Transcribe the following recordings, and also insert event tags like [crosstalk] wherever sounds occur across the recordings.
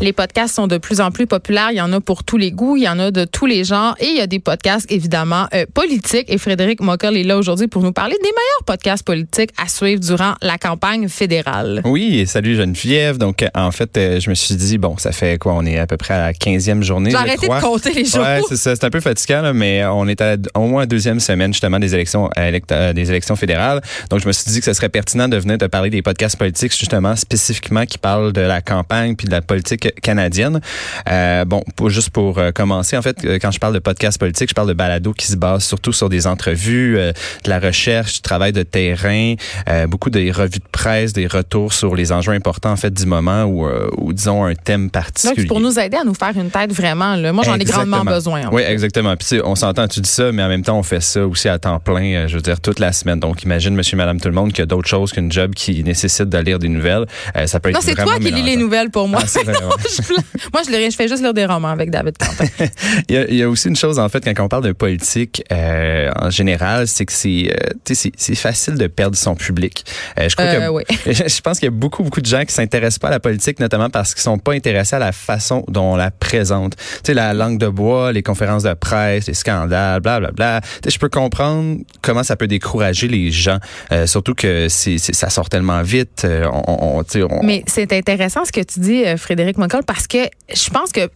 Les podcasts sont de plus en plus populaires. Il y en a pour tous les goûts, il y en a de tous les genres. Et il y a des podcasts, évidemment, euh, politiques. Et Frédéric Mockel est là aujourd'hui pour nous parler des meilleurs podcasts politiques à suivre durant la campagne fédérale. Oui, salut Geneviève. Donc, en fait, euh, je me suis dit, bon, ça fait quoi? On est à peu près à la 15e journée. J'ai arrêté de compter les jours. Ouais, c'est ça. C'est un peu fatigant, là, mais on est à au moins deuxième semaine, justement, des élections, euh, des élections fédérales. Donc, je me suis dit que ce serait pertinent de venir te parler des podcasts politiques, justement, spécifiquement qui parlent de la campagne puis de la politique canadienne. Euh, bon, pour, juste pour euh, commencer, en fait, euh, quand je parle de podcast politique, je parle de balado qui se base surtout sur des entrevues, de la recherche, du travail de terrain, beaucoup des revues de presse, des retours sur les enjeux importants en fait du moment ou, ou disons un thème particulier. Donc, pour nous aider à nous faire une tête vraiment. Là. Moi, j'en ai grandement besoin. Oui, exactement. Puis on s'entend, tu dis ça, mais en même temps, on fait ça aussi à temps plein, je veux dire, toute la semaine. Donc, imagine, monsieur, madame, tout le monde, qu'il y a d'autres choses qu'une job qui nécessite de lire des nouvelles. ça peut être non, c'est toi qui lis les nouvelles pour moi. Ah, [laughs] moi, je, je, fais juste lire des romans avec David Quentin. [laughs] il, y a, aussi une chose, en fait, quand on parle de politique euh, en général, c'est que c'est euh, c'est facile de perdre son public. Euh, je crois que oui. [laughs] je pense qu'il y a beaucoup beaucoup de gens qui s'intéressent pas à la politique, notamment parce qu'ils sont pas intéressés à la façon dont on la présente. Tu sais, la langue de bois, les conférences de presse, les scandales, bla bla bla. je peux comprendre comment ça peut décourager les gens, surtout que c'est ça sort tellement vite. On, on, Mais c'est intéressant ce que tu dis, Frédéric Parce que je pense que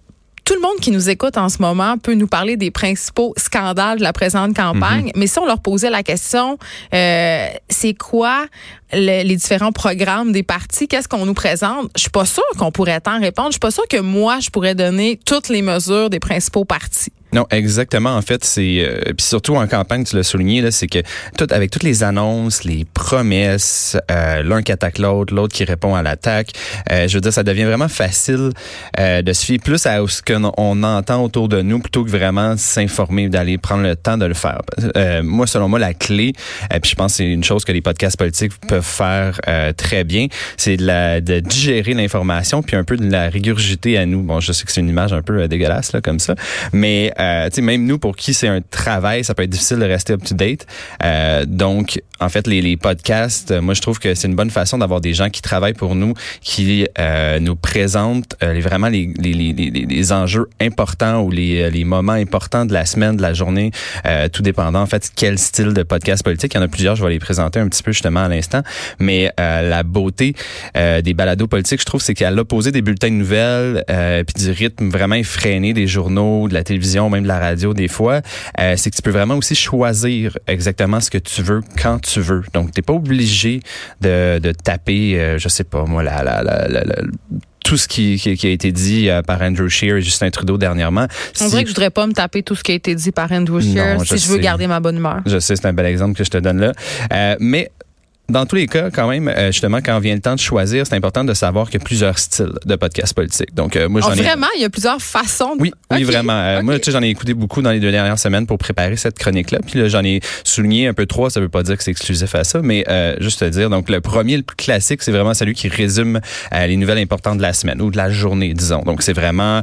tout le monde qui nous écoute en ce moment peut nous parler des principaux scandales de la présente campagne, mhm. mais si on leur posait la question, euh, c'est quoi les différents programmes des partis, qu'est-ce qu'on nous présente, je suis pas sûre qu'on pourrait tant répondre. Je suis pas sûre que moi, je pourrais donner toutes les mesures des principaux partis. Non, exactement. En fait, c'est euh, puis surtout en campagne, tu l'as souligné là, c'est que tout avec toutes les annonces, les promesses, euh, l'un qui attaque l'autre, l'autre qui répond à l'attaque. Euh, je veux dire, ça devient vraiment facile euh, de se fier plus à ce qu'on entend autour de nous plutôt que vraiment s'informer, d'aller prendre le temps de le faire. Euh, moi, selon moi, la clé, et puis je pense que c'est une chose que les podcasts politiques peuvent faire très bien, c'est de, la, de digérer l'information puis un peu de la régurgiter à nous. Bon, je sais que c'est une image un peu dégueulasse là comme ça, mais euh, même nous, pour qui c'est un travail, ça peut être difficile de rester up-to-date. Euh, donc, en fait, les, les podcasts, euh, moi, je trouve que c'est une bonne façon d'avoir des gens qui travaillent pour nous, qui euh, nous présentent euh, vraiment les, les, les, les, enjeux importants ou les, les moments importants de la semaine, de la journée, tout dépendant, en fait, quel style de podcast politique. Il y en a plusieurs, je vais les présenter un petit peu justement à l'instant. Mais la beauté des balados politiques, je trouve, c'est qu'à l'opposé des bulletins de nouvelles, puis du rythme vraiment effréné des journaux, de la télévision, même de la radio des fois, euh, c'est que tu peux vraiment aussi choisir exactement ce que tu veux quand tu veux. Donc, t'es pas obligé de, de taper, euh, je sais pas moi, la, la, la, la tout ce qui, qui, a été dit euh, par Andrew Scheer et Justin Trudeau dernièrement. On dirait que je voudrais pas me taper tout ce qui a été dit par Andrew Scheer si je veux garder ma bonne humeur. Je sais, c'est un bel exemple que je te donne là. Euh, mais dans tous les cas, quand même, euh, justement, quand vient le temps de choisir, c'est important de savoir qu'il y a plusieurs styles de podcasts politiques. Donc, euh, moi, j'en oh, Vraiment, il y a plusieurs façons. De... Oui, oui, vraiment. Euh, moi, tu sais, j'en ai écouté beaucoup dans les deux dernières semaines pour préparer cette chronique-là. Puis là, j'en ai souligné un peu trois. Ça veut pas dire que c'est exclusif à ça, mais juste te dire. Donc, le premier, le plus classique, c'est vraiment celui qui résume les nouvelles importantes de la semaine ou de la journée, disons. Donc, c'est vraiment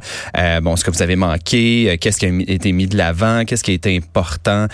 bon, ce que vous avez manqué, qu'est-ce qui a été mis de l'avant, qu'est-ce qui a été important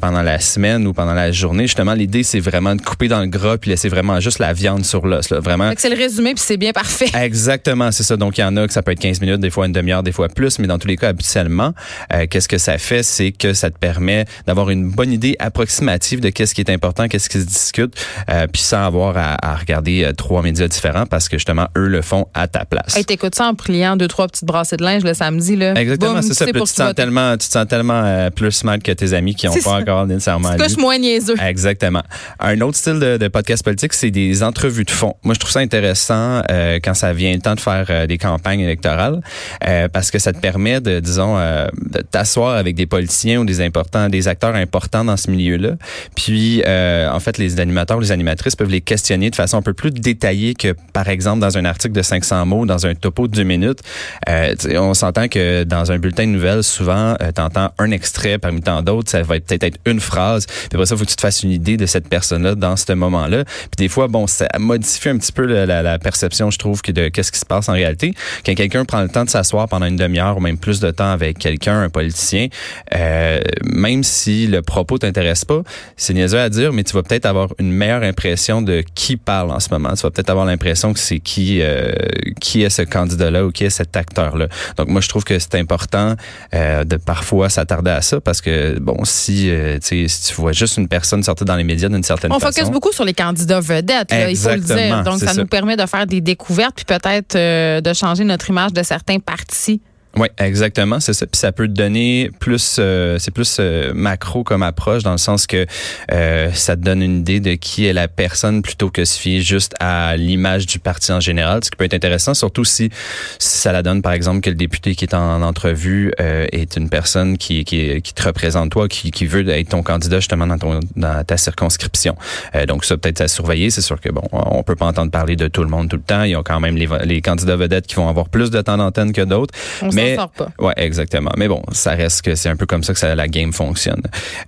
pendant la semaine ou pendant la journée. Justement, l'idée, c'est vraiment de couper dans le gras puis laisser vraiment juste la viande sur l'os. Vraiment. C'est le résumé puis c'est bien parfait. [laughs] Exactement, c'est ça. Donc il y en a que ça peut être 15 minutes, des fois une demi-heure, des fois plus, mais dans tous les cas habituellement, euh, qu'est-ce que ça fait, c'est que ça te permet d'avoir une bonne idée approximative de qu'est-ce qui est important, qu'est-ce qui se discute, euh, puis sans avoir à, regarder euh, trois médias différents parce que justement eux le font à ta place. Hey, t'écoutes ça en pliant deux trois petites brassées de linge le samedi là. Exactement, c'est ça. Tu, te sens tellement, tu te sens tellement plus smart que tes amis qui n'ont pas encore nécessairement. Moins niaiseux. Exactement. Un autre style de, de podcast politique, c'est des entrevues de fond. Moi, je trouve ça intéressant euh, quand ça vient le temps de faire euh, des campagnes électorales, euh, parce que ça te permet de, disons, de t'asseoir avec des politiciens ou des importants, des acteurs importants dans ce milieu-là. Puis, en fait, les animateurs ou les animatrices peuvent les questionner de façon un peu plus détaillée que, par exemple, dans un article de 500 mots, dans un topo de deux minutes. on s'entend que dans un bulletin de nouvelles, souvent, tu entends un extrait parmi tant d'autres. Ça va peut-être être une phrase. Puis après ça, faut que tu te fasses une idée de cette personne-là dans ce moment-là. Puis des fois, bon, ça modifie un petit peu la, la, perception, je trouve, que de qu'est-ce qui se passe en réalité. Quand quelqu'un prend le temps de s'asseoir pendant une demi-heure ou même plus de temps avec quelqu'un, un politicien, euh, même si le propos t'intéresse pas, c'est niaiseux à dire, mais tu vas peut-être avoir une meilleure impression de qui parle en ce moment. Tu vas peut-être avoir l'impression que c'est qui euh, qui est ce candidat-là ou qui est cet acteur-là. Donc moi, je trouve que c'est important euh, de parfois s'attarder à ça parce que bon, si, euh, si tu vois juste une personne sortir dans les médias d'une certaine façon. On focus beaucoup sur les candidats vedettes, il faut le dire. Donc ça, nous permet de faire des découvertes puis peut-être de changer notre image de certains partis. Oui, exactement, c'est ça. Puis ça peut donner plus, euh, c'est plus euh, macro comme approche dans le sens que euh, ça te donne une idée de qui est la personne plutôt que se fier juste à l'image du parti en général, ce qui peut être intéressant, surtout si, ça la donne par exemple que le député qui est en, entrevue est une personne qui, qui, qui te représente toi, qui, qui veut être ton candidat justement dans ton dans ta circonscription. donc ça peut-être à surveiller. C'est sûr que bon, on peut pas entendre parler de tout le monde tout le temps. Il y a quand même les, les candidats vedettes qui vont avoir plus de temps d'antenne que d'autres mais, sort pas. Ouais, exactement. Mais bon, ça reste que c'est un peu comme ça que ça, la game fonctionne.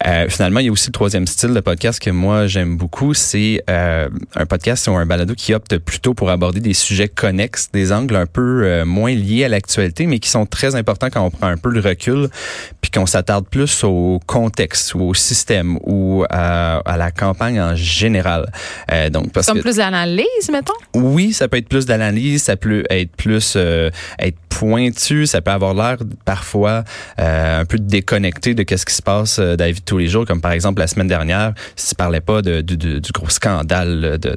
Euh, finalement, il y a aussi le troisième style de podcast que moi j'aime beaucoup, c'est euh, un podcast ou un balado qui opte plutôt pour aborder des sujets connexes, des angles un peu euh, moins liés à l'actualité, mais qui sont très importants quand on prend un peu le recul, puis qu'on s'attarde plus au contexte ou au système ou à, à la campagne en général. Donc parce Comme plus d'analyse, mettons? Oui, ça peut être plus d'analyse, ça peut être plus être pointu, ça peut avoir l'air parfois euh, un peu déconnecté de qu'est-ce qui se passe euh, dans la vie de tous les jours, comme par exemple la semaine dernière, si tu parlais pas de, du gros scandale de,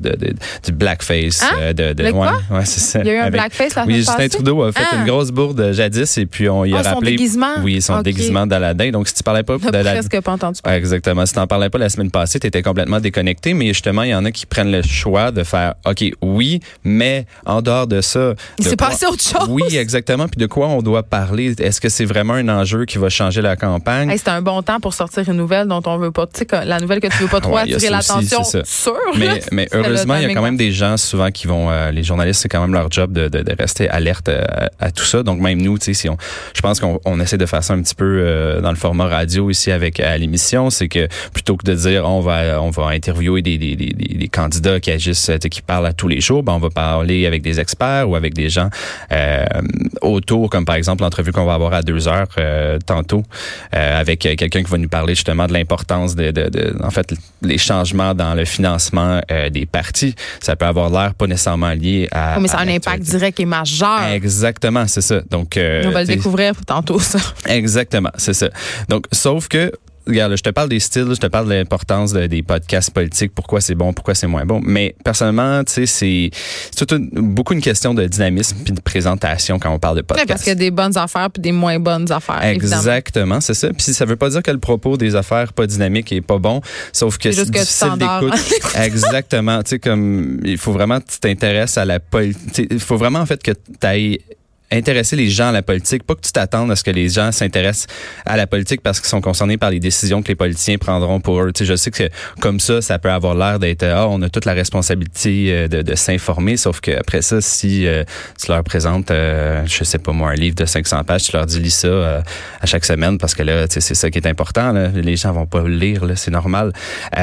du blackface. Hein? Euh, de, de, quoi? Ouais, c'est ça. Il y a eu un blackface la Oui, Justin Trudeau a fait une ah! grosse bourde jadis et puis on y a oh, rappelé. Son déguisement? Oui, son déguisement d'Aladin. Donc si tu parlais pas [laughs] de presque pas entendu. Ouais, exactement. Si tu n'en parlais pas la semaine passée, tu étais complètement déconnecté, mais justement, il y en a qui prennent le choix de faire OK, oui, mais en dehors de ça, il s'est passé autre chose. Oui, exactement. Puis de quoi on doit parler? Est-ce que c'est vraiment un enjeu qui va changer la campagne? C'est un bon temps pour sortir une nouvelle dont on veut pas, tu sais, la nouvelle que tu veux pas [laughs] trop attirer l'attention. Mais, mais heureusement, il y a quand même des gens souvent qui vont, euh, les journalistes, c'est quand même leur job de, de, de rester alerte euh, à, tout ça. Donc même nous, tu sais, si on, je pense qu'on on essaie de faire ça un petit peu euh, dans le format radio ici avec à l'émission, c'est que plutôt que de dire on va on va interviewer des, des, des, des candidats qui agissent, qui parlent à tous les jours, ben on va parler avec des experts ou avec des gens autour, comme par exemple l'entrevue qu'on va avoir à deux heures euh, tantôt euh, avec quelqu'un qui va nous parler justement de l'importance de, de, de, en fait, les changements dans le financement euh, des partis. Ça peut avoir l'air pas nécessairement lié à. mais ça a un impact direct et majeur. Exactement, c'est ça. Donc, on va le découvrir tantôt ça. Exactement, c'est ça. Donc, sauf que regarde, je te parle des styles, je te parle de l'importance des podcasts politiques, pourquoi c'est bon, pourquoi c'est moins bon. Mais personnellement, tu sais, c'est c'est beaucoup une question de dynamisme puis de présentation quand on parle de podcasts. parce qu'il y a des bonnes affaires puis des moins bonnes affaires. Exactement, c'est ça. Puis ça veut pas dire que le propos des affaires pas dynamiques est pas bon, sauf que c'est difficile d'écoute. [laughs] Exactement, tu sais comme il faut vraiment que tu t'intéresses à la politique. Il faut vraiment en fait que tu ailles intéresser les gens à la politique, pas que tu t'attendes à ce que les gens s'intéressent à la politique parce qu'ils sont concernés par les décisions que les politiciens prendront pour eux. Tu sais, je sais que comme ça, ça peut avoir l'air d'être ah, on a toute la responsabilité euh, de, de s'informer, sauf que après ça, si euh, tu leur présentes, euh, je sais pas moi, un livre de 500 pages, tu leur dis lis ça à chaque semaine parce que là, tu sais, c'est ça qui est important. Là. Les gens vont pas le lire, c'est normal.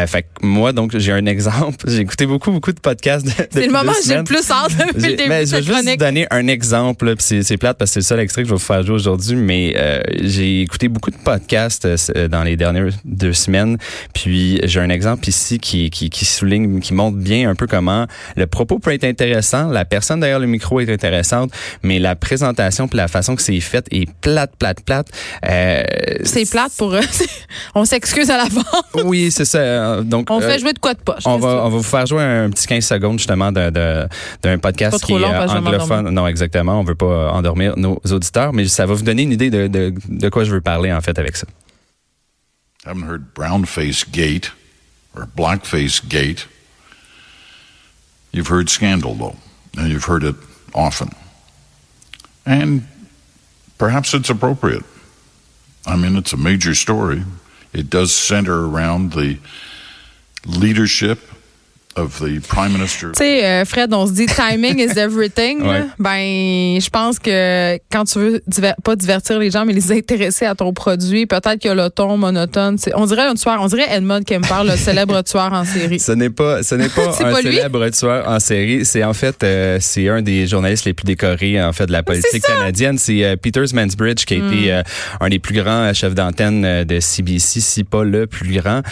fait que moi, donc, j'ai un exemple. [laughs] J'ai écouté beaucoup, beaucoup de podcasts. C'est le moment où j'ai le plus hâte depuis le début mais je vais juste donner un exemple c'est plate parce que c'est le seul extrait que je vais vous faire jouer aujourd'hui, mais euh, j'ai écouté beaucoup de podcasts euh, dans les dernières deux semaines. Puis j'ai un exemple ici qui, qui, qui souligne, qui montre bien un peu comment le propos peut être intéressant, la personne derrière le micro est intéressante, mais la présentation puis la façon que c'est fait est plate, plate, plate. Euh, c'est plate pour eux. [laughs] on s'excuse à l'avance. oui, c'est ça. Donc on fait jouer de quoi de poche. On va, on va vous faire jouer un petit 15 secondes justement d'un podcast qui est anglophone. Non, exactement. On veut pas Euh, endormir nos auditeurs, mais ça va vous donner une idée de, de, de quoi je veux parler en fait avec ça. I haven't heard brownface gate or blackface gate. You've heard scandal though, and you've heard it often. And perhaps it's appropriate. I mean, it's a major story. It does center around the leadership of the Prime Minister. Tu sais, euh, Fred, on se dit timing is [laughs] everything. Ouais. Ben, je pense que quand tu veux diver- pas divertir les gens, mais les intéresser à ton produit, peut-être que le ton monotone, on dirait un tueur, on dirait Edmund Kemper, le célèbre [laughs] tueur en série. Ce n'est pas, ce n'est pas [laughs] un pas lui? célèbre tueur en série. C'est en fait, euh, c'est un des journalistes les plus décorés en fait de la politique ça! Hmm. canadienne. C'est euh, Peter Mansbridge qui a été euh, un des plus grands chefs d'antenne de CBC, si pas le plus grand,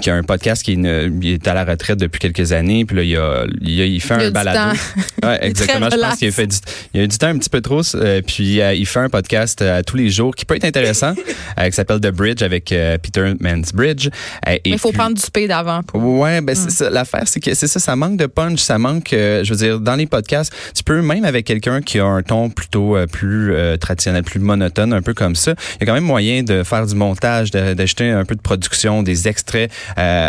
qui a un podcast qui est, une- il est à la retraite depuis quelques années. Puis là, il, a, il, a- il fait Il a un balado. [laughs] Ouais, exactement. Je pense qu'il a fait du, il a eu du temps un petit peu trop. euh, puis euh, il fait un podcast euh, tous les jours qui peut être intéressant, [laughs] euh, qui s'appelle The Bridge avec euh, Peter Mansbridge. Mais il faut puis- prendre du speed avant. pour- Ouais, ben c'est ça. L'affaire, c'est que c'est ça, ça manque de punch, ça manque. je veux dire, dans les podcasts, tu peux même avec quelqu'un qui a un ton plutôt plus traditionnel, plus monotone, un peu comme ça. Il y a quand même moyen de faire du montage, d'ajouter un peu de production, des extraits,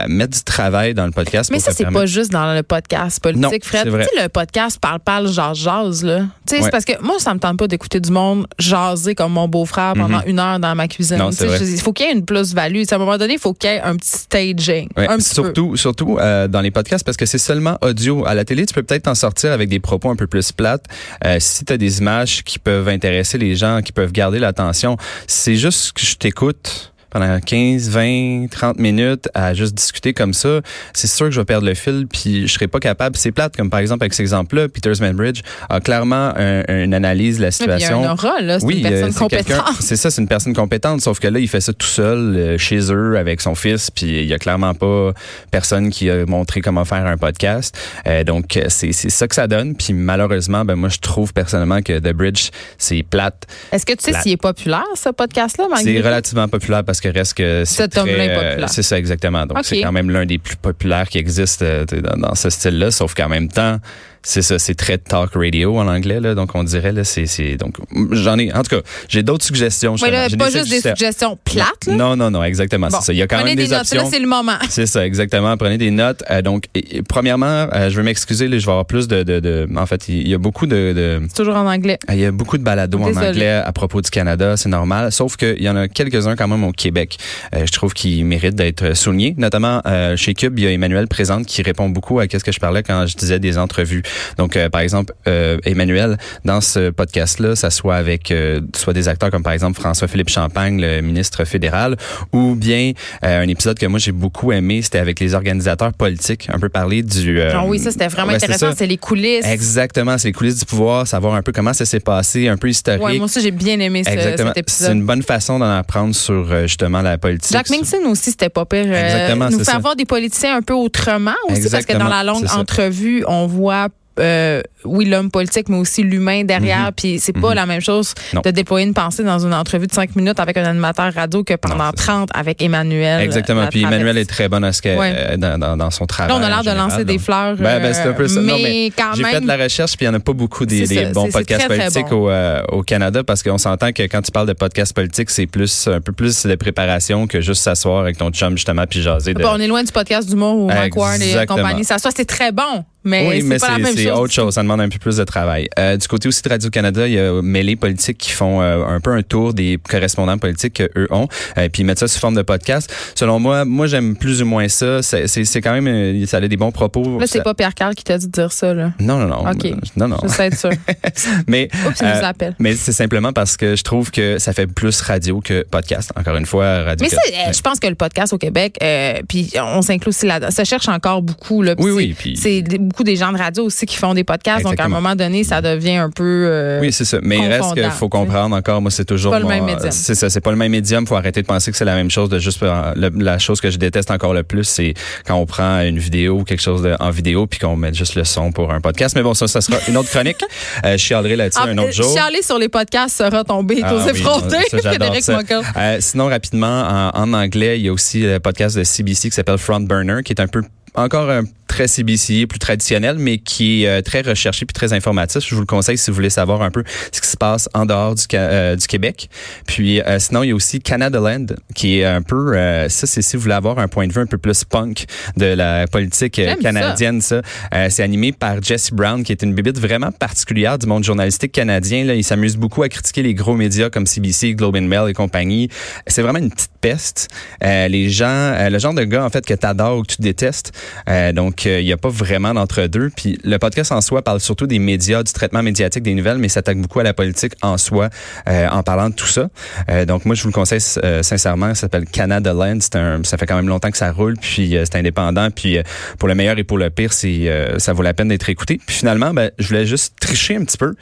mettre du travail dans le podcast. Mais ça, c'est pas juste dans le podcast Non, politique, Fred. Tu sais, le podcast parle-parle, jase-jase, là. Tu sais, Ouais. c'est parce que moi, ça me tente pas d'écouter du monde jaser comme mon beau-frère pendant une heure dans ma cuisine. Mhm. Non, je Il faut qu'il y ait une plus-value. À un moment donné, il faut qu'il y ait un petit staging. Ouais, un petit peu. surtout, surtout euh, dans les podcasts parce que c'est seulement audio. À la télé, tu peux peut-être t'en sortir avec des propos un peu plus plates. Euh, si tu as des images qui peuvent intéresser les gens, qui peuvent garder l'attention, c'est juste que je t'écoute pendant 15, 20, 30 minutes à juste discuter comme ça, c'est sûr que je vais perdre le fil puis je serai pas capable. C'est plate, comme par exemple avec cet exemple-là, Peter Manbridge a clairement un- une analyse de la puis Il y a situation. un aura, là. C'est Oui, une euh, personne compétente. C'est ça, c'est une personne compétente, sauf que là, il fait ça tout seul euh, chez eux avec son fils, puis il y a clairement pas personne qui a montré comment faire un podcast. Euh, donc c'est ça que ça donne. Puis malheureusement, ben moi je trouve personnellement que The Bridge c'est plate. Est-ce que tu sais s'il est populaire, ce podcast-là, C'est relativement populaire parce que reste que c'est Cet très. C'est ça exactement. Donc c'est quand même l'un des plus populaires qui existe euh, dans ce style-là, sauf qu'en même temps. C'est ça, c'est très talk radio en anglais là, donc on dirait là, c'est c'est donc j'en ai en tout cas, j'ai d'autres suggestions. Oui, là, pas juste des suggestions. plates, là. Non, non, non, exactement. Bon, c'est ça. Il y a quand même des, des, notes. options. Là, c'est le moment. [laughs] C'est ça, exactement. Prenez des notes. Euh, donc, et- et premièrement, euh, je veux m'excuser, là, je vais avoir plus de, de, de- en fait, il y a beaucoup de, de C'est toujours en anglais. il y a beaucoup de balados en anglais à propos du Canada, c'est normal. Sauf qu'il y en a quelques-uns quand même au Québec. Euh, je trouve qu'ils méritent d'être soulignés. Notamment chez Cube, il y a Emmanuel Présente qui répond beaucoup à ce que je parlais quand je disais des entrevues. Donc, euh, par exemple, euh, Emmanuel, dans ce podcast-là, ça soit avec euh, soit des acteurs comme par exemple François-Philippe Champagne, le ministre fédéral, ou bien euh, un épisode que moi j'ai beaucoup aimé, c'était avec les organisateurs politiques, un peu parler du... euh, Ah oui, ça, c'était vraiment ouais, c'est intéressant. C'est les coulisses. Exactement, c'est les coulisses du pouvoir, savoir un peu comment ça s'est passé, un peu historique. Ouais, moi aussi, j'ai bien aimé ce- Exactement. cet C'est épisode. une bonne façon d'en apprendre sur euh, justement la politique. Jack Minson aussi, c'était pas pire. Euh, Exactement, nous c'est fait ça. avoir des politiciens un peu autrement aussi, parce que dans la longue c'est entrevue, on voit euh, oui, l'homme politique, mais aussi l'humain derrière. Mhm. Puis c'est pas Mhm. la même chose Non. de déployer une pensée dans une entrevue de cinq minutes avec un animateur radio que pendant Non, c'est ça. 30 avec Emmanuel. Exactement. la Puis traverse. Emmanuel est très bon à ce que, Ouais. euh, dans, dans, dans son travail. Là, on a l'air de lancer des fleurs. Ben, ben, c'est un peu ça. euh, Non, mais, quand J'ai même. fait de la recherche, puis il y en a pas beaucoup des, bons podcasts très, très politiques bon. au, euh, au Canada parce qu'on s'entend que quand tu parles de podcasts politiques, c'est plus un peu plus de préparation que juste s'asseoir avec ton chum justement puis jaser de. Bon, on est loin du podcast d'humour où Mike Ward et Exactement. compagnie. Ça, soit c'est très bon, mais oui, mais c'est pas la même c'est c'est chose. autre chose. Ça demande un peu plus de travail. Euh, du côté aussi de Radio-Canada, il y a Mêlée Politique qui font euh, un peu un tour des correspondants politiques qu'eux ont. Euh, puis ils mettent ça sous forme de podcast. Selon moi, moi, j'aime plus ou moins ça. C'est c'est- c'est quand même... euh, Ça a des bons propos. Là, c'est Ça- pas Pierre Carl qui t'a dit de dire ça, là. Non, non, non. OK. Non, non. Je sais être sûr. [laughs] Mais, Oups, euh, nous mais c'est simplement parce que je trouve que ça fait plus radio que podcast. Encore une fois, radio. Mais euh, je pense que le podcast au Québec, euh, puis on s'inclut aussi là-dedans, ça cherche encore beaucoup. Là, Oui, oui, puis- C'est beaucoup des gens de radio aussi qui font des podcasts, donc à un moment donné, ça devient un peu... euh, Oui, c'est ça. Mais il reste qu'il faut comprendre encore, moi, c'est toujours. Pas le même médium. C'est ça, c'est pas le même médium. faut arrêter de penser que c'est la même chose. De juste, euh, le- la chose que je déteste encore le plus, c'est quand on prend une vidéo ou quelque chose de- en vidéo puis qu'on met juste le son pour un podcast. Mais bon, ça, ça sera une autre chronique. [laughs] euh, je chialerai là-dessus Ah, un autre euh, jour. Chialer sur les podcasts sera tombé Ah aux oui, effrontés. Frédéric. Moncol. Euh, sinon, rapidement, en, en anglais, il y a aussi le podcast de CBC qui s'appelle Front Burner, qui est un peu encore un très CBC, plus traditionnel, mais qui est euh, très recherché puis très informatif. Je vous le conseille si vous voulez savoir un peu ce qui se passe en dehors du, euh, du Québec. Puis euh, sinon, il y a aussi Canada Land, qui est un peu, euh, ça c'est si vous voulez avoir un point de vue un peu plus punk de la politique canadienne, ça. C'est animé par Jesse Brown, qui est une bibite vraiment particulière du monde journalistique canadien. Là, il s'amuse beaucoup à critiquer les gros médias comme CBC, Globe and Mail et compagnie. C'est vraiment une petite peste. Les gens, le genre de gars en fait que t'adores ou que tu détestes. Euh, il n'y a pas vraiment d'entre-deux. Puis le podcast en soi parle surtout des médias, du traitement médiatique des nouvelles, mais s'attaque beaucoup à la politique en soi en parlant de tout ça. donc moi, je vous le conseille sincèrement. Ça s'appelle Canada Land. Un, ça fait quand même longtemps que ça roule, puis c'est indépendant. Puis pour le meilleur et pour le pire, ça vaut la peine d'être écouté. Puis finalement, ben, je voulais juste tricher un petit peu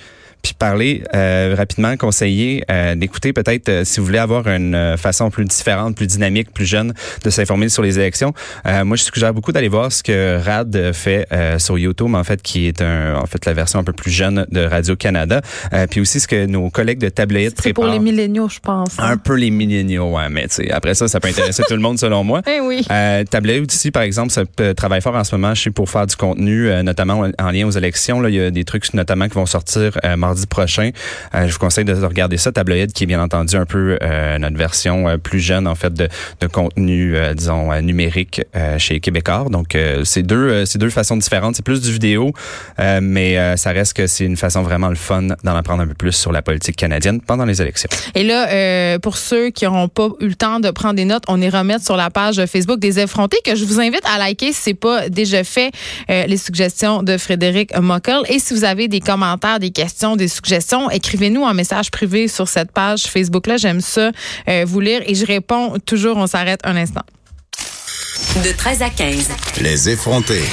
puis parler euh, rapidement, conseiller euh, d'écouter peut-être euh, si vous voulez avoir une façon plus différente, plus dynamique, plus jeune de s'informer sur les élections. moi, je suggère beaucoup d'aller voir ce que Rad fait sur YouTube, en fait, qui est un, en fait la version un peu plus jeune de Radio Canada. puis aussi ce que nos collègues de Tabloïd préparent. C'est pour les milléniaux, je pense. Hein. Un peu les milléniaux, ouais, mais tu sais, après ça, ça peut intéresser tout le monde selon moi. [laughs] Eh oui. Euh, Tabloïd aussi, par exemple, ça travaille fort en ce moment, je sais, pour faire du contenu, notamment en lien aux élections. Là, il y a des trucs notamment qui vont sortir mardi prochain. Euh, je vous conseille de regarder ça. Tabloïd, qui est bien entendu un peu euh, notre version euh, plus jeune, en fait, de, contenu, disons, numérique chez Québécois. Donc, c'est deux, c'est deux façons différentes. C'est plus du vidéo, mais ça reste que c'est une façon vraiment le fun d'en apprendre un peu plus sur la politique canadienne pendant les élections. Et là, pour ceux qui n'auront pas eu le temps de prendre des notes, on est remettre sur la page Facebook des effrontés que je vous invite à liker si c'est pas déjà fait les suggestions de Frédéric Mockel. Et si vous avez des commentaires, des questions, des suggestions, écrivez-nous un message privé sur cette page Facebook-là. J'aime ça euh, vous lire et je réponds toujours. On s'arrête un instant. De 13 à 15. Les effrontés.